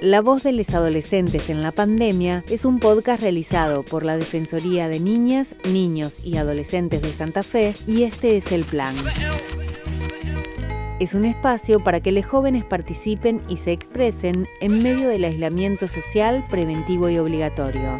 La voz de los adolescentes en la pandemia es un podcast realizado por la Defensoría de Niñas, Niños y Adolescentes de Santa Fe y este es el plan. Es un espacio para que los jóvenes participen y se expresen en medio del aislamiento social preventivo y obligatorio.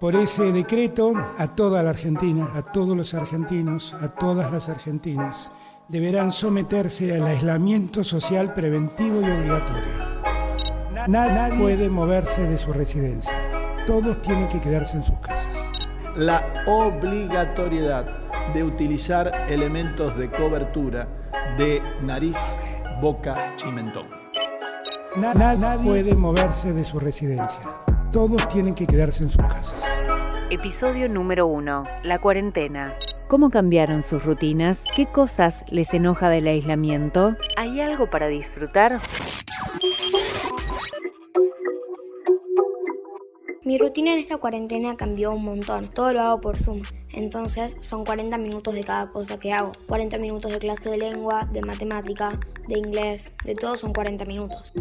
Por ese decreto, a toda la Argentina, a todos los argentinos, a todas las argentinas, deberán someterse al aislamiento social preventivo y obligatorio. Nadie puede moverse de su residencia. Todos tienen que quedarse en sus casas. La obligatoriedad de utilizar elementos de cobertura de nariz, boca y mentón. Nadie puede moverse de su residencia. Todos tienen que quedarse en sus casas. Episodio número 1. La cuarentena. ¿Cómo cambiaron sus rutinas? ¿Qué cosas les enoja del aislamiento? ¿Hay algo para disfrutar? Mi rutina en esta cuarentena cambió un montón. Todo lo hago por Zoom. Entonces son 40 minutos de cada cosa que hago. 40 minutos de clase de lengua, de matemática, de inglés, de todo son 40 minutos.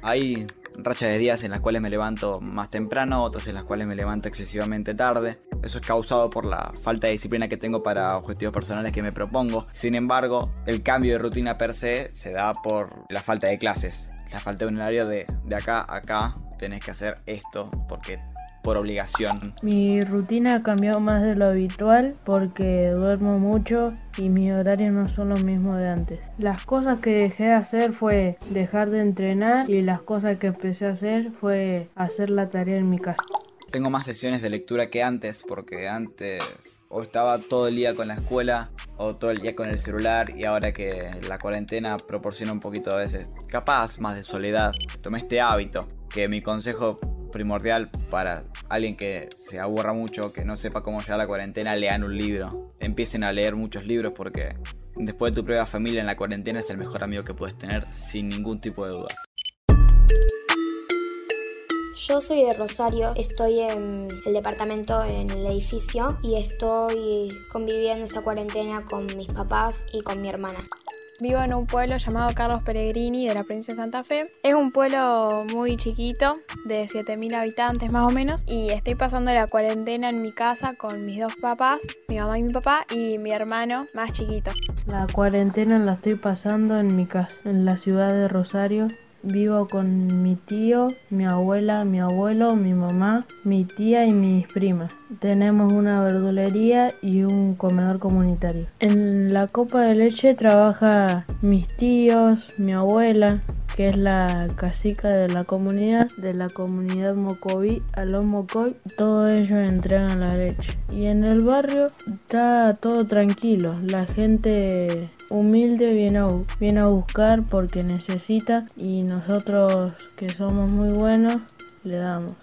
Hay rachas de días en las cuales me levanto más temprano, otras en las cuales me levanto excesivamente tarde. Eso es causado por la falta de disciplina que tengo para objetivos personales que me propongo. Sin embargo, el cambio de rutina per se se da por la falta de clases. La falta de un horario de, de acá a acá. Tenés que hacer esto porque por obligación. Mi rutina ha cambiado más de lo habitual porque duermo mucho y mis horarios no son los mismos de antes. Las cosas que dejé de hacer fue dejar de entrenar y las cosas que empecé a hacer fue hacer la tarea en mi casa. Tengo más sesiones de lectura que antes porque antes o estaba todo el día con la escuela o todo el día con el celular y ahora que la cuarentena proporciona un poquito a veces capaz más de soledad, tomé este hábito que mi consejo primordial para alguien que se aburra mucho, que no sepa cómo llegar a la cuarentena, lean un libro. Empiecen a leer muchos libros porque después de tu prueba familia en la cuarentena es el mejor amigo que puedes tener sin ningún tipo de duda. Yo soy de Rosario, estoy en el departamento, en el edificio y estoy conviviendo esta cuarentena con mis papás y con mi hermana. Vivo en un pueblo llamado Carlos Peregrini de la provincia de Santa Fe. Es un pueblo muy chiquito, de 7.000 habitantes más o menos, y estoy pasando la cuarentena en mi casa con mis dos papás, mi mamá y mi papá, y mi hermano más chiquito. La cuarentena la estoy pasando en mi casa, en la ciudad de Rosario. Vivo con mi tío, mi abuela, mi abuelo, mi mamá, mi tía y mis primas. Tenemos una verdulería y un comedor comunitario. En la copa de leche trabaja mis tíos, mi abuela, que es la casica de la comunidad, de la comunidad Mocoví, los Mocoy, todos ellos entregan la leche. Y en el barrio está todo tranquilo, la gente humilde viene a, viene a buscar porque necesita y nosotros que somos muy buenos le damos.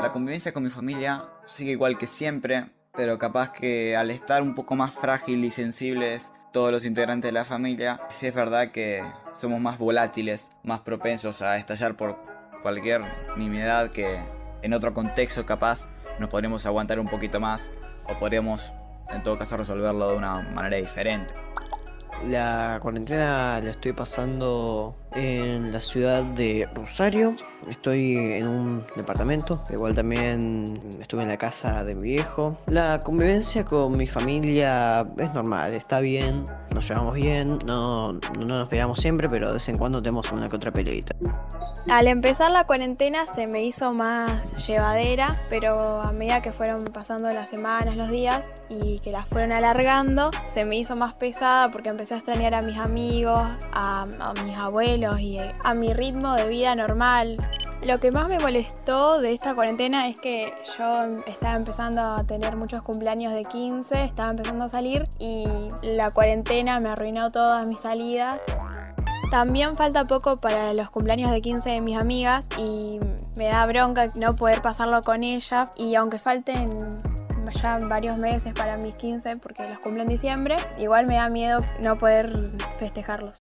La convivencia con mi familia sigue igual que siempre, pero capaz que al estar un poco más frágil y sensibles todos los integrantes de la familia, sí es verdad que somos más volátiles, más propensos a estallar por cualquier nimiedad que en otro contexto capaz nos podríamos aguantar un poquito más o podríamos en todo caso resolverlo de una manera diferente. La cuarentena la estoy pasando en la ciudad de Rosario. Estoy en un departamento. Igual también estuve en la casa de mi viejo. La convivencia con mi familia es normal, está bien. Nos llevamos bien. No, no nos pegamos siempre, pero de vez en cuando tenemos una que otra peleita. Al empezar la cuarentena se me hizo más llevadera, pero a medida que fueron pasando las semanas, los días y que las fueron alargando, se me hizo más pesada porque empecé a extrañar a mis amigos, a, a mis abuelos y a mi ritmo de vida normal. Lo que más me molestó de esta cuarentena es que yo estaba empezando a tener muchos cumpleaños de 15, estaba empezando a salir y la cuarentena me arruinó todas mis salidas. También falta poco para los cumpleaños de 15 de mis amigas y me da bronca no poder pasarlo con ellas y aunque falten ya varios meses para mis 15 porque los cumplo en diciembre, igual me da miedo no poder festejarlos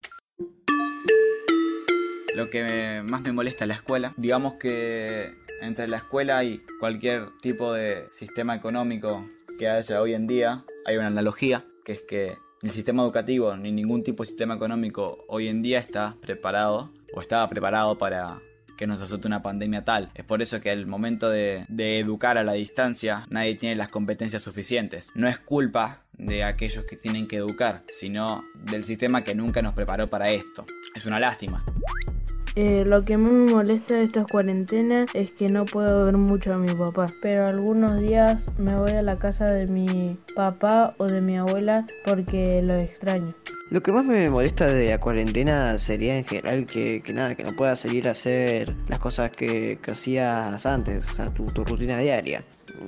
lo que más me molesta es la escuela. Digamos que entre la escuela y cualquier tipo de sistema económico que haya hoy en día, hay una analogía, que es que el sistema educativo ni ningún tipo de sistema económico hoy en día está preparado o estaba preparado para que nos azote una pandemia tal. Es por eso que al momento de, de, educar a la distancia nadie tiene las competencias suficientes. No es culpa de aquellos que tienen que educar, sino del sistema que nunca nos preparó para esto. Es una lástima. Eh, lo que más me molesta de estas cuarentenas es que no puedo ver mucho a mi papá, pero algunos días me voy a la casa de mi papá o de mi abuela porque lo extraño. Lo que más me molesta de la cuarentena sería en general que, que nada, que no puedas salir a hacer las cosas que, que hacías antes, o sea, tu, tu rutina diaria.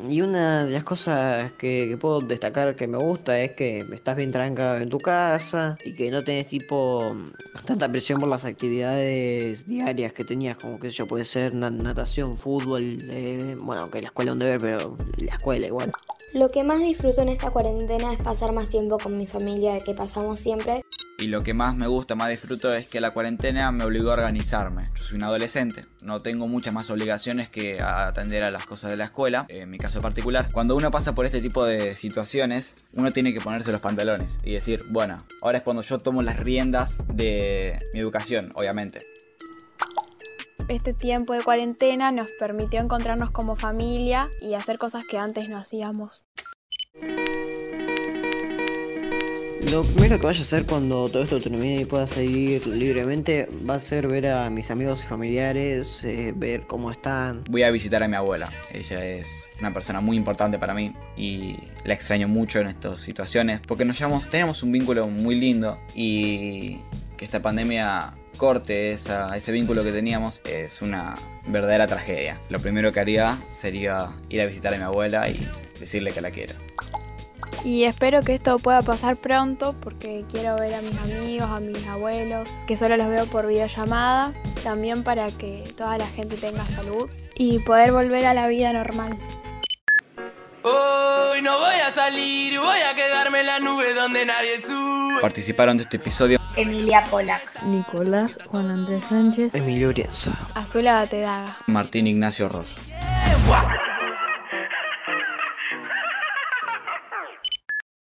Y una de las cosas que, puedo destacar que me gusta es que estás bien tranca en tu casa y que no tenés tipo tanta presión por las actividades diarias que tenías, como que yo puede ser natación, fútbol, eh, bueno, que la escuela donde ver, pero la escuela igual. Lo que más disfruto en esta cuarentena es pasar más tiempo con mi familia que pasamos siempre. Y lo que más me gusta, más disfruto es que la cuarentena me obligó a organizarme. Yo soy un adolescente, no tengo muchas más obligaciones que atender a las cosas de la escuela, en mi caso particular. Cuando uno pasa por este tipo de situaciones, uno tiene que ponerse los pantalones y decir, bueno, ahora es cuando yo tomo las riendas de mi educación, obviamente. Este tiempo de cuarentena nos permitió encontrarnos como familia y hacer cosas que antes no hacíamos. Lo primero que vaya a hacer cuando todo esto termine y pueda salir libremente va a ser ver a mis amigos y familiares, eh, ver cómo están. Voy a visitar a mi abuela. Ella es una persona muy importante para mí y la extraño mucho en estas situaciones porque nos llamamos, tenemos un vínculo muy lindo y que esta pandemia corte esa, ese vínculo que teníamos es una verdadera tragedia. Lo primero que haría sería ir a visitar a mi abuela y decirle que la quiero. Y espero que esto pueda pasar pronto porque quiero ver a mis amigos, a mis abuelos, que solo los veo por videollamada, también para que toda la gente tenga salud y poder volver a la vida normal. Hoy no voy a salir, voy a quedarme en la nube donde nadie sube. Participaron de este episodio Emilia Polak, Nicolás Juan Andrés Sánchez, Emilio Urienza, Azula Batedaga, Martín Ignacio Rosso. Yeah,